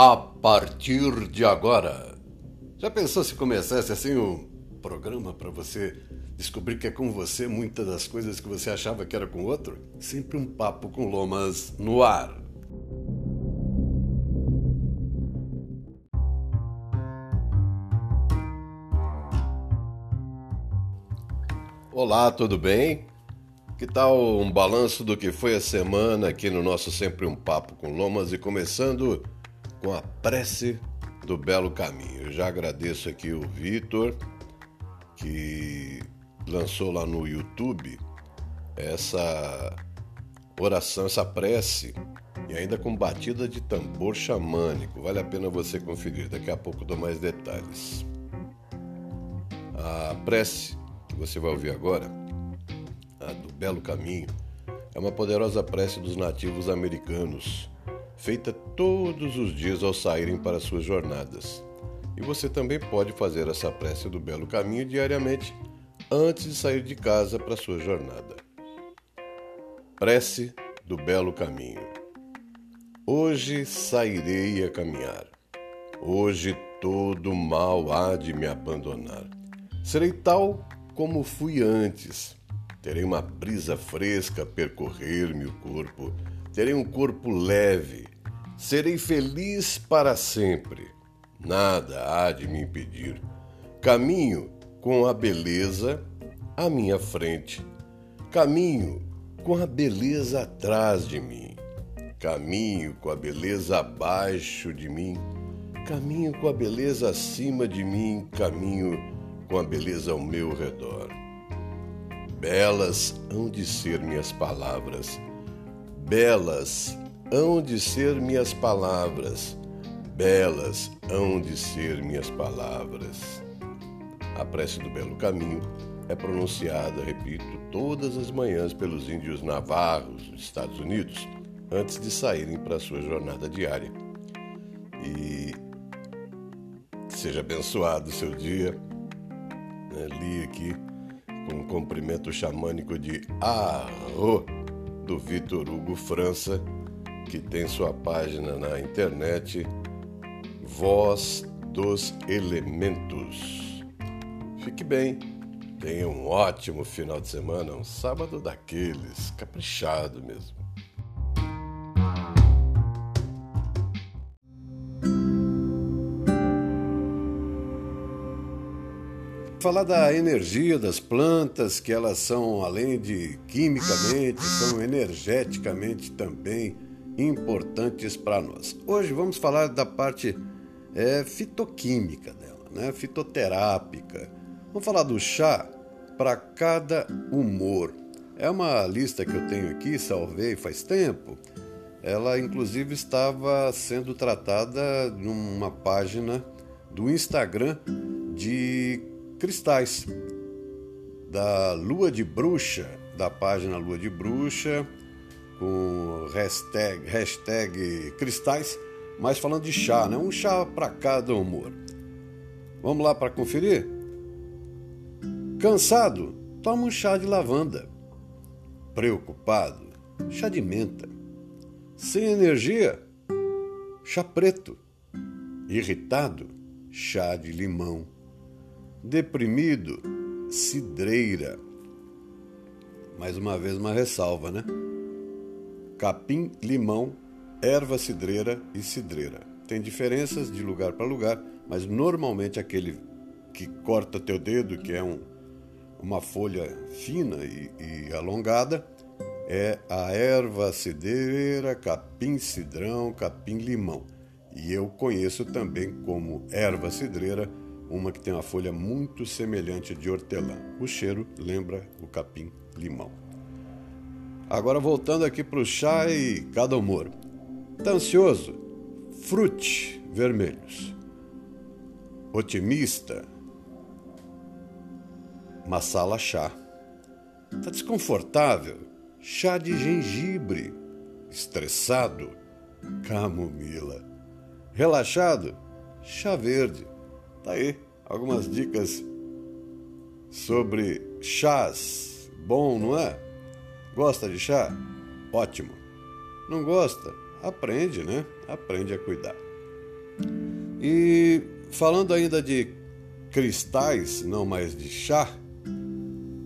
a partir de agora. Já pensou se começasse assim um programa para você descobrir que é com você muitas das coisas que você achava que era com outro? Sempre um papo com lomas no ar. Olá, tudo bem? Que tal um balanço do que foi a semana aqui no nosso Sempre um Papo com Lomas e começando com a prece do Belo Caminho. Eu já agradeço aqui o Vitor, que lançou lá no YouTube essa oração, essa prece, e ainda com batida de tambor xamânico. Vale a pena você conferir, daqui a pouco dou mais detalhes. A prece que você vai ouvir agora, a do Belo Caminho, é uma poderosa prece dos nativos americanos feita todos os dias ao saírem para suas jornadas. E você também pode fazer essa prece do belo caminho diariamente antes de sair de casa para sua jornada. Prece do belo caminho. Hoje sairei a caminhar. Hoje todo mal há de me abandonar. Serei tal como fui antes. Terei uma brisa fresca percorrer-me o corpo terei um corpo leve, serei feliz para sempre. Nada há de me impedir. Caminho com a beleza à minha frente, caminho com a beleza atrás de mim, caminho com a beleza abaixo de mim, caminho com a beleza acima de mim, caminho com a beleza ao meu redor. Belas hão de ser minhas palavras Belas hão de ser minhas palavras, belas hão de ser minhas palavras. A prece do Belo Caminho é pronunciada, repito, todas as manhãs pelos índios navarros dos Estados Unidos, antes de saírem para a sua jornada diária. E seja abençoado o seu dia. Né? Li aqui um cumprimento xamânico de Arro do Vitor Hugo França, que tem sua página na internet Voz dos Elementos. Fique bem, tenha um ótimo final de semana, um sábado daqueles, caprichado mesmo. Falar da energia das plantas, que elas são, além de quimicamente, são energeticamente também importantes para nós. Hoje vamos falar da parte é, fitoquímica dela, né? fitoterápica. Vamos falar do chá para cada humor. É uma lista que eu tenho aqui, salvei faz tempo. Ela, inclusive, estava sendo tratada numa página do Instagram de cristais da Lua de Bruxa, da página Lua de Bruxa, com hashtag, hashtag cristais, mas falando de chá, né? Um chá para cada humor. Vamos lá para conferir? Cansado? Toma um chá de lavanda. Preocupado? Chá de menta. Sem energia? Chá preto. Irritado? Chá de limão Deprimido, cidreira. Mais uma vez uma ressalva, né? Capim, limão, erva cidreira e cidreira. Tem diferenças de lugar para lugar, mas normalmente aquele que corta teu dedo, que é um, uma folha fina e, e alongada, é a erva cidreira, capim cidrão, capim limão. E eu conheço também como erva cidreira uma que tem uma folha muito semelhante de hortelã. O cheiro lembra o capim-limão. Agora voltando aqui para o chá e. Tá ansioso? Frute vermelhos. Otimista? Masala chá. Tá desconfortável? Chá de gengibre. Estressado? Camomila. Relaxado? Chá verde. Tá aí algumas dicas sobre chás. Bom, não é? Gosta de chá? Ótimo. Não gosta? Aprende, né? Aprende a cuidar. E falando ainda de cristais, não mais de chá,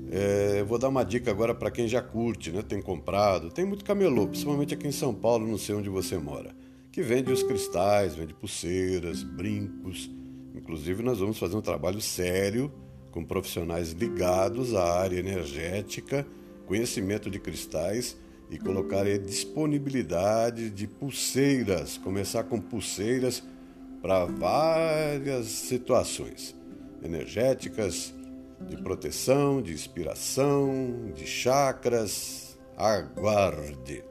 é, vou dar uma dica agora para quem já curte, né? tem comprado, tem muito camelô, principalmente aqui em São Paulo, não sei onde você mora, que vende os cristais, vende pulseiras, brincos. Inclusive, nós vamos fazer um trabalho sério com profissionais ligados à área energética, conhecimento de cristais e colocar a disponibilidade de pulseiras, começar com pulseiras para várias situações energéticas, de proteção, de inspiração, de chakras. Aguarde.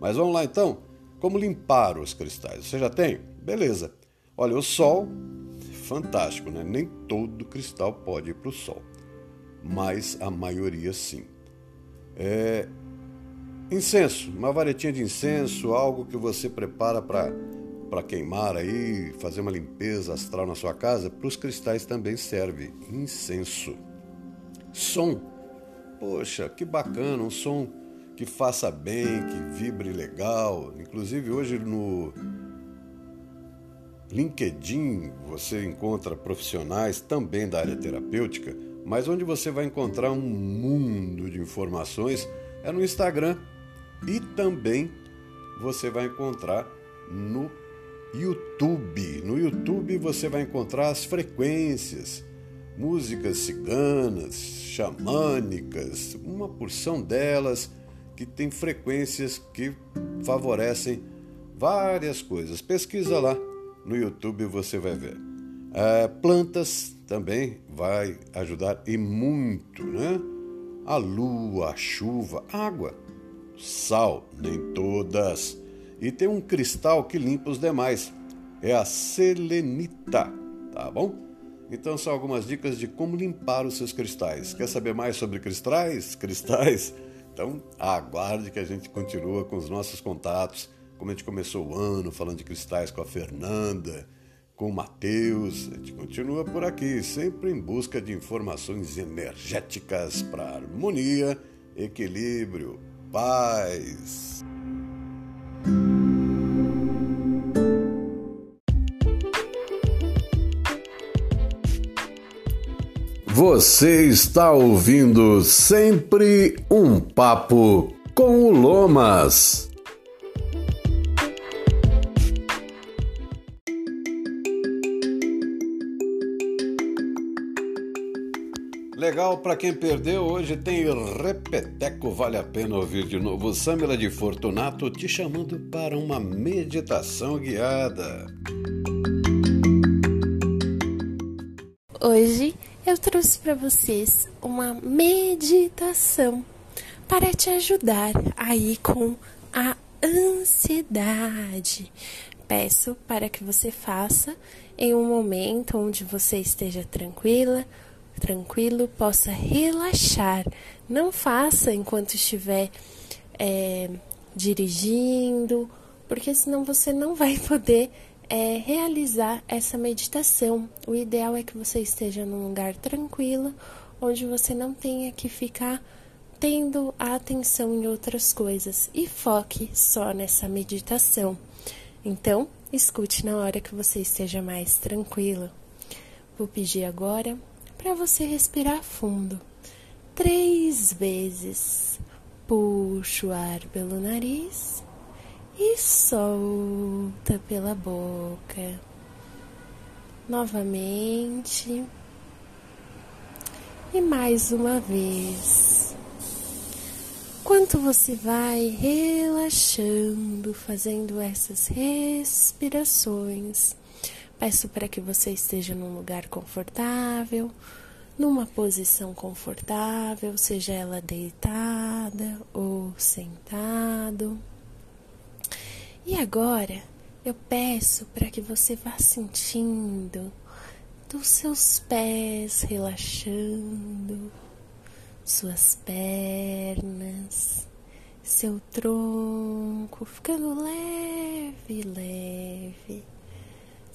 Mas vamos lá então. Como limpar os cristais? Você já tem? Beleza. Olha, o sol, fantástico, né? Nem todo cristal pode ir para o sol, mas a maioria sim. É... Incenso, uma varetinha de incenso, algo que você prepara para queimar aí, fazer uma limpeza astral na sua casa, para os cristais também serve incenso. Som. Poxa, que bacana, um som que faça bem, que vibre legal. Inclusive hoje no LinkedIn você encontra profissionais também da área terapêutica, mas onde você vai encontrar um mundo de informações é no Instagram e também você vai encontrar no YouTube. No YouTube você vai encontrar as frequências músicas ciganas, xamânicas, uma porção delas que tem frequências que favorecem várias coisas. Pesquisa lá no YouTube você vai ver. É, plantas também vai ajudar e muito, né? A lua, a chuva, água, sal, nem todas. E tem um cristal que limpa os demais. É a selenita, tá bom? Então são algumas dicas de como limpar os seus cristais. Quer saber mais sobre cristais? Cristais? Então aguarde que a gente continua com os nossos contatos. Como a gente começou o ano falando de cristais com a Fernanda, com o Matheus, a gente continua por aqui, sempre em busca de informações energéticas para harmonia, equilíbrio, paz. Você está ouvindo sempre um papo com o Lomas. Legal, para quem perdeu, hoje tem Repeteco, vale a pena ouvir de novo. Samila de Fortunato te chamando para uma meditação guiada. Hoje eu trouxe para vocês uma meditação para te ajudar aí com a ansiedade. Peço para que você faça em um momento onde você esteja tranquila, tranquilo, possa relaxar. Não faça enquanto estiver é, dirigindo, porque senão você não vai poder é realizar essa meditação. O ideal é que você esteja num lugar tranquilo, onde você não tenha que ficar tendo a atenção em outras coisas e foque só nessa meditação. Então, escute na hora que você esteja mais tranquilo. Vou pedir agora para você respirar fundo, três vezes. Puxa o ar pelo nariz e solta pela boca. Novamente. E mais uma vez. Quanto você vai relaxando, fazendo essas respirações, peço para que você esteja num lugar confortável, numa posição confortável, seja ela deitada ou sentado. E agora eu peço para que você vá sentindo dos seus pés relaxando, suas pernas, seu tronco ficando leve, leve,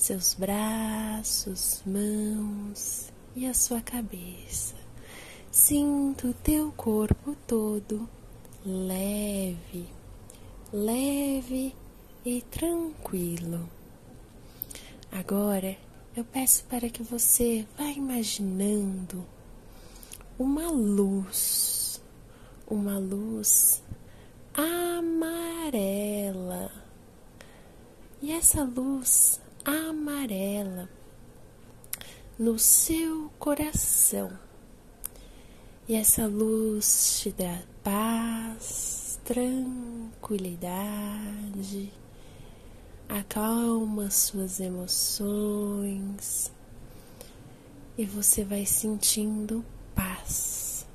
seus braços, mãos e a sua cabeça. Sinto o teu corpo todo leve, leve e tranquilo. Agora eu peço para que você vá imaginando uma luz, uma luz amarela. E essa luz amarela no seu coração. E essa luz te dá paz, tranquilidade, acalma suas emoções e você vai sentindo paz.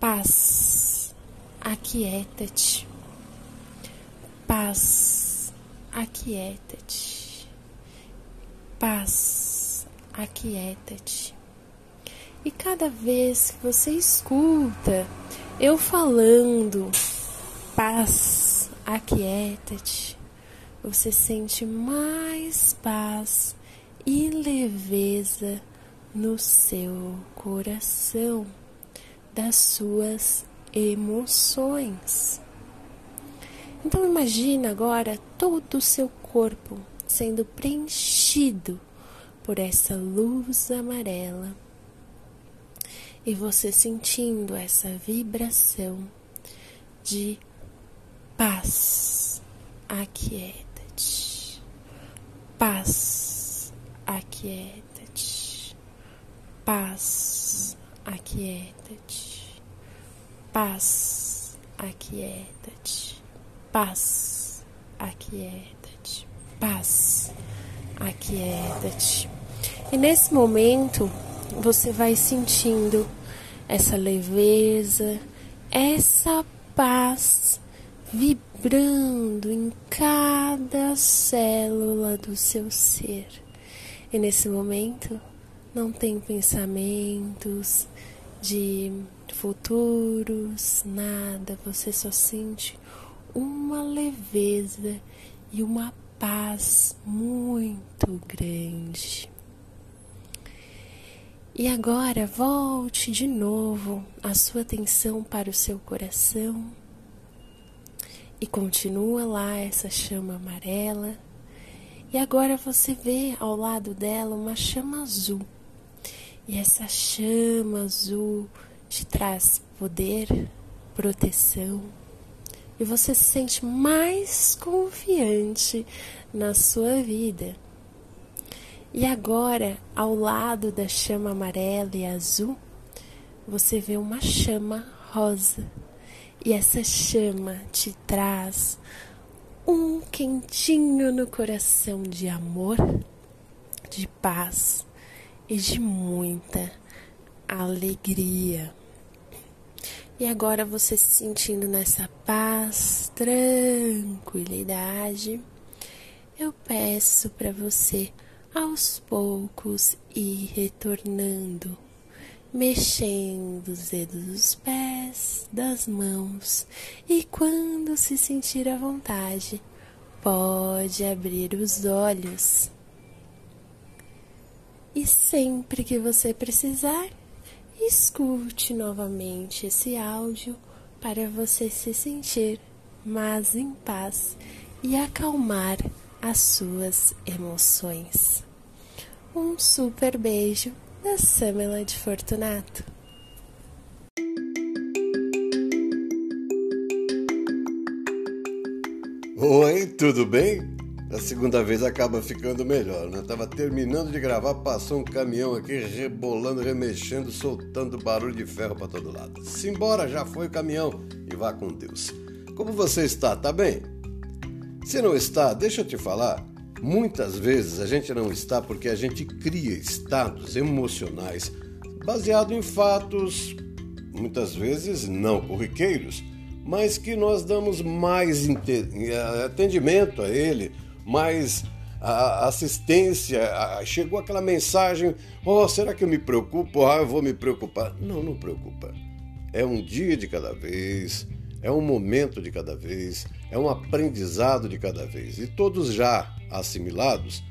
Paz, aquieta-te. Paz, aquieta-te. Paz, aquieta-te. E cada vez que você escuta eu falando, paz, aquieta-te, você sente mais paz e leveza no seu coração, das suas emoções. Então imagina agora todo o seu corpo sendo preenchido por essa luz amarela e você sentindo essa vibração de paz, aquieta-te, paz, aquieta-te, paz, aquieta-te, paz, aquieta-te, paz, aquieta-te, paz, aquieta-te. E nesse momento você vai sentindo essa leveza, essa paz vibrando em cada célula do seu ser. E nesse momento não tem pensamentos de futuros, nada, você só sente uma leveza e uma paz muito grande. E agora volte de novo a sua atenção para o seu coração e continua lá essa chama amarela. E agora você vê ao lado dela uma chama azul. E essa chama azul te traz poder, proteção, e você se sente mais confiante na sua vida. E agora, ao lado da chama amarela e azul, você vê uma chama rosa. E essa chama te traz um quentinho no coração de amor, de paz e de muita alegria. E agora você se sentindo nessa paz, tranquilidade, eu peço para você aos poucos ir retornando, mexendo os dedos dos pés, das mãos e quando se sentir à vontade, pode abrir os olhos. E sempre que você precisar, escute novamente esse áudio para você se sentir mais em paz e acalmar as suas emoções. Um super beijo da Samela de Fortunato. Oi, tudo bem? A segunda vez acaba ficando melhor, né? Tava terminando de gravar, passou um caminhão aqui rebolando, remexendo, soltando barulho de ferro para todo lado. Simbora, já foi o caminhão e vá com Deus. Como você está? Tá bem? Se não está, deixa eu te falar. Muitas vezes a gente não está porque a gente cria estados emocionais baseado em fatos, muitas vezes não corriqueiros, mas que nós damos mais atendimento a ele, mais assistência. Chegou aquela mensagem: Oh, será que eu me preocupo? Ah, eu vou me preocupar. Não, não preocupa. É um dia de cada vez, é um momento de cada vez, é um aprendizado de cada vez. E todos já assimilados,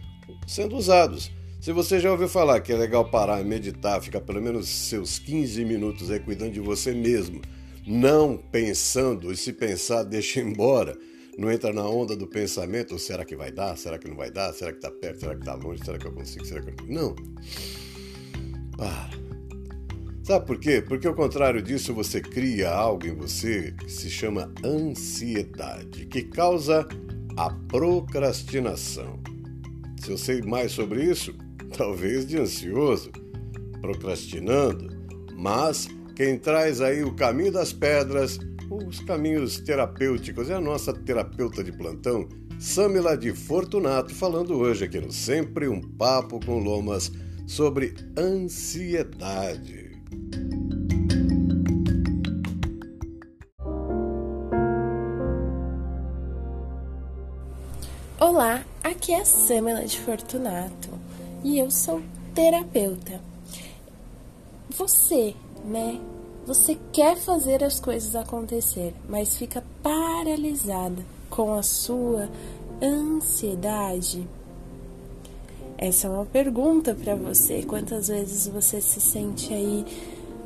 sendo usados. Se você já ouviu falar que é legal parar e meditar, ficar pelo menos seus 15 minutos aí cuidando de você mesmo, não pensando, e se pensar, deixa embora, não entra na onda do pensamento, será que vai dar? Será que não vai dar? Será que está perto? Será que está longe? Será que eu consigo? Será que eu não? Para. Sabe por quê? Porque ao contrário disso, você cria algo em você que se chama ansiedade, que causa a procrastinação. Se eu sei mais sobre isso, talvez de ansioso, procrastinando, mas quem traz aí o caminho das pedras, os caminhos terapêuticos, é a nossa terapeuta de plantão, Samila de Fortunato, falando hoje aqui no Sempre um Papo com Lomas sobre ansiedade. Olá, aqui é a Samela de Fortunato e eu sou terapeuta. Você, né? Você quer fazer as coisas acontecer, mas fica paralisada com a sua ansiedade? Essa é uma pergunta para você. Quantas vezes você se sente aí,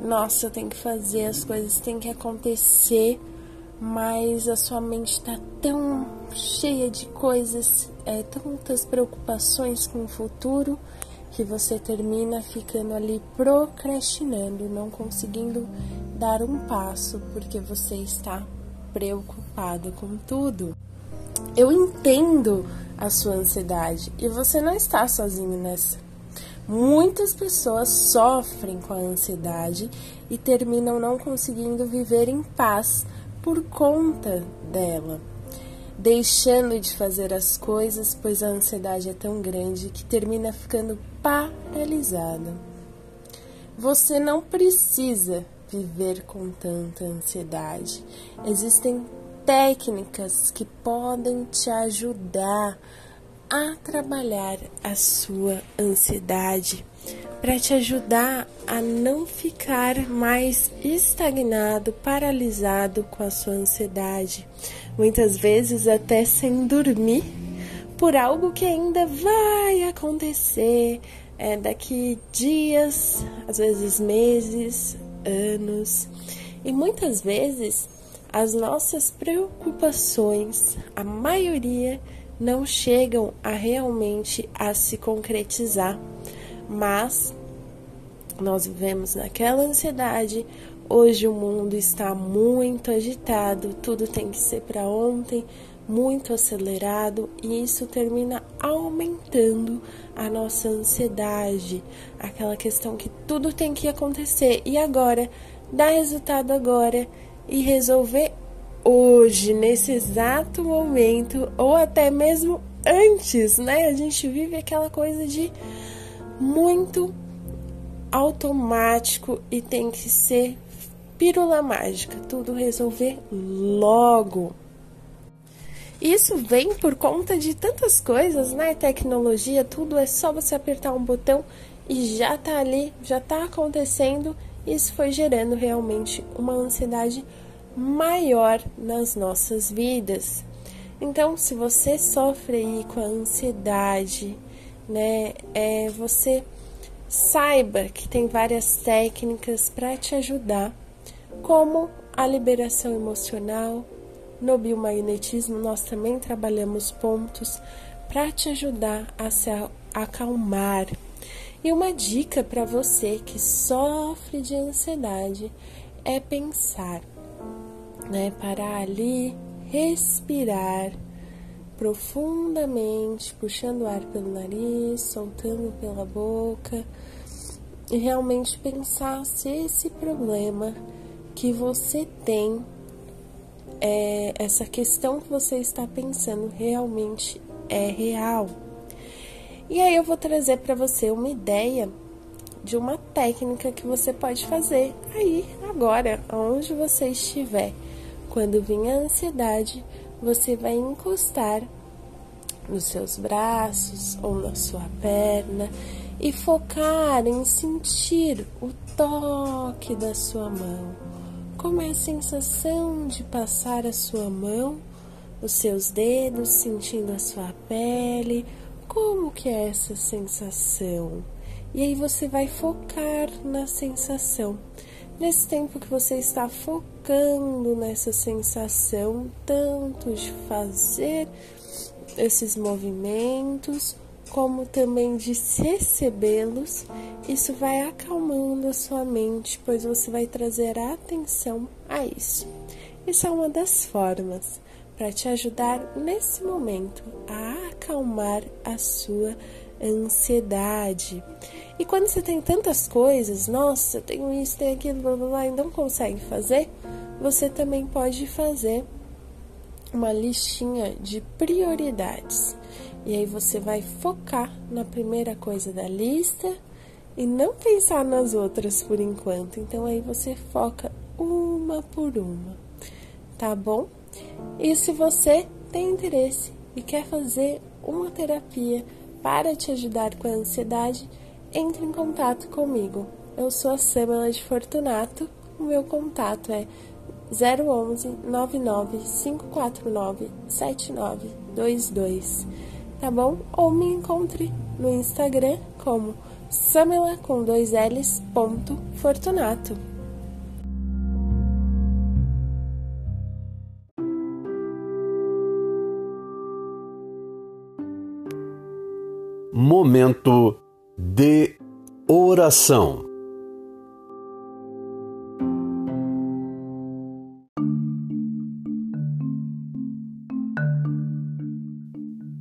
nossa, eu tenho que fazer, as coisas têm que acontecer, mas a sua mente está tão cheia de coisas, é, tantas preocupações com o futuro, que você termina ficando ali procrastinando, não conseguindo dar um passo porque você está preocupado com tudo. Eu entendo a sua ansiedade e você não está sozinho nessa. Muitas pessoas sofrem com a ansiedade e terminam não conseguindo viver em paz por conta dela, deixando de fazer as coisas, pois a ansiedade é tão grande que termina ficando paralisada. Você não precisa viver com tanta ansiedade. Existem técnicas que podem te ajudar a trabalhar a sua ansiedade, para te ajudar a não ficar mais estagnado, paralisado com a sua ansiedade, muitas vezes até sem dormir, por algo que ainda vai acontecer é, daqui dias, às vezes meses, anos, e muitas vezes as nossas preocupações, a maioria, não chegam a realmente a se concretizar, mas nós vivemos naquela ansiedade. Hoje o mundo está muito agitado, tudo tem que ser para ontem, muito acelerado, e isso termina aumentando a nossa ansiedade, aquela questão que tudo tem que acontecer e agora, dar resultado agora e resolver hoje, nesse exato momento, ou até mesmo antes, né? A gente vive aquela coisa de muito automático e tem que ser pílula mágica, tudo resolver logo. Isso vem por conta de tantas coisas, né? Tecnologia, tudo é só você apertar um botão e já tá ali, já tá acontecendo. Isso foi gerando realmente uma ansiedade maior nas nossas vidas. Então, se você sofre aí com a ansiedade, né, é, você saiba que tem várias técnicas para te ajudar, como a liberação emocional. No biomagnetismo, nós também trabalhamos pontos para te ajudar a se acalmar. E uma dica para você que sofre de ansiedade é pensar né? Parar ali, respirar profundamente, puxando o ar pelo nariz, soltando pela boca e realmente pensar se esse problema que você tem, é, essa questão que você está pensando realmente é real. E aí eu vou trazer para você uma ideia de uma técnica que você pode fazer aí agora, onde você estiver. Quando vir a ansiedade, você vai encostar nos seus braços ou na sua perna e focar em sentir o toque da sua mão. Como é a sensação de passar a sua mão, os seus dedos sentindo a sua pele? Como que é essa sensação? E aí você vai focar na sensação nesse tempo que você está focando nessa sensação, tanto de fazer esses movimentos, como também de recebê-los, isso vai acalmando a sua mente, pois você vai trazer atenção a isso. Isso é uma das formas para te ajudar nesse momento a acalmar a sua ansiedade. E quando você tem tantas coisas, nossa, tenho isso, tenho aquilo, blá blá blá, e não consegue fazer, você também pode fazer uma listinha de prioridades. E aí você vai focar na primeira coisa da lista e não pensar nas outras por enquanto. Então aí você foca uma por uma, tá bom? E se você tem interesse e quer fazer uma terapia para te ajudar com a ansiedade, entre em contato comigo. Eu sou a Samela de Fortunato. O meu contato é 011 99 549 7922. Tá bom? Ou me encontre no Instagram como Samela com dois L's ponto Fortunato. Momento de oração.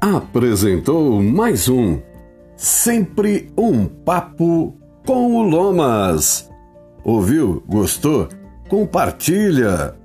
apresentou mais um Sempre um Papo com o Lomas. Ouviu? Gostou? Compartilha!